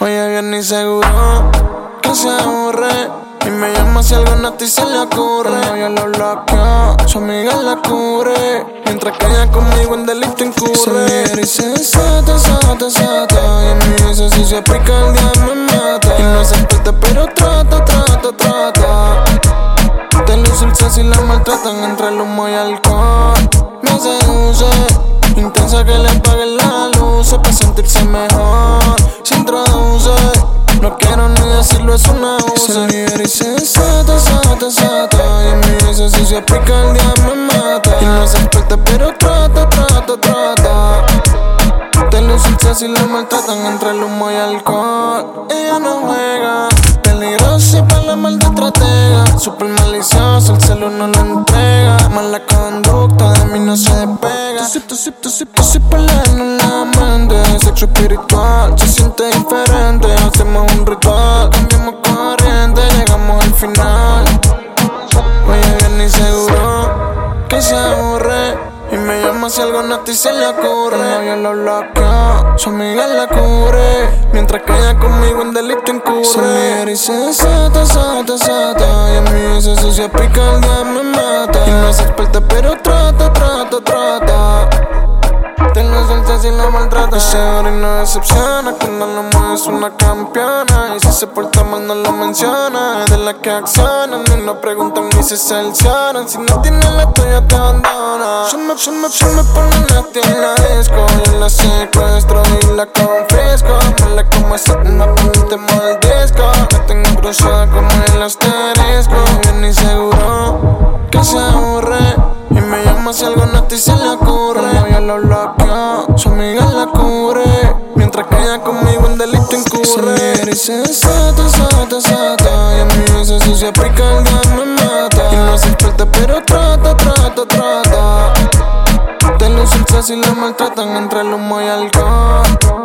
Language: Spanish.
Oye, bien ni seguro que se aburre. Y me llama si algo a ti se le ocurre. Ella lo bloquea, su amiga la cubre. Mientras que ella conmigo en delito incurre. Y se desata, desata, desata. Y en mi dice si se aplica el día me mata. Y no se experta, pero trata, trata, trata. Te el si la maltratan entre el humo y alcohol. Me seduce, intensa que le apague la luz para sentirse mejor. No una voz. Se y se desata, desata, desata. Y en mi dice si se aplica el día me mata. Y no se experta, pero trata, trata, trata. Te lo si la maltratan entre el humo y alcohol. Ella no juega, peligrosa y para la maldad estratega. Super maliciosa, el celo no lo entrega. Mala conducta, de mí no se despega. Tu sip, tu sip, tu sip, tu sip, en la mente. Sexo espiritual, se siente llama si algo a ti se le ocurre. Novio lo bloquea, su amiga la cubre. Mientras que ella conmigo en delito incurre. Se mira y se desata, desata, desata. Y a mí se pica el día me mata. Y no es experta, pero trata, trata, trata. Tengo salsa si la maltrata. Y se no decepciona. Cuando lo mueve es una campeona. Y si se porta mal no lo menciona. De la que accionan y no preguntan ni se accionan. Si no tiene la tuya te abandona. Se me, se me, se me pone nasty en la disco. Y la secuestro y la confisco. Me la como esa una ponte mal disco. Tengo cruzada como el asterisco. Bien ni seguro que se aburre. Y me llama si algo a ti se le ocurre. Ella lo bloquea, su amiga la cubre. Conmigo en delito incurre. Y se desata, desata, desata. Y a mí dice si se aplica el me mata. Y no se experta, pero trata, trata, trata. Te lo si la maltratan entre el humo y alcohol.